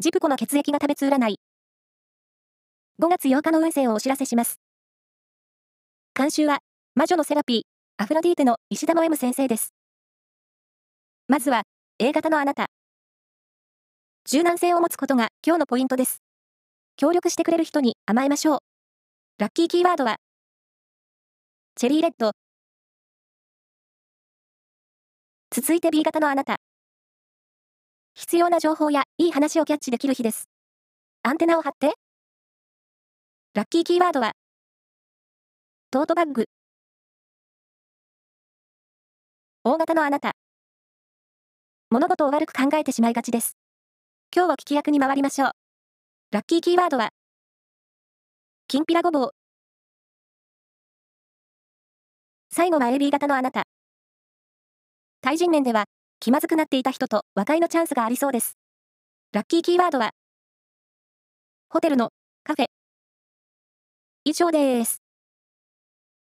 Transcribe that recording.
ジプコの血液が食べつ占い。5月8日の運勢をお知らせします。監修は、魔女のセラピー、アフロディーテの石田の M 先生です。まずは、A 型のあなた。柔軟性を持つことが今日のポイントです。協力してくれる人に甘えましょう。ラッキーキーワードは、チェリーレッド。続いて B 型のあなた。必要な情報やいい話をキャッチできる日です。アンテナを張って。ラッキーキーワードは、トートバッグ。大型のあなた。物事を悪く考えてしまいがちです。今日は聞き役に回りましょう。ラッキーキーワードは、きんぴらごぼう。最後は AB 型のあなた。対人面では、気まずくなっていた人と和解のチャンスがありそうです。ラッキーキーワードは、ホテルのカフェ。以上です。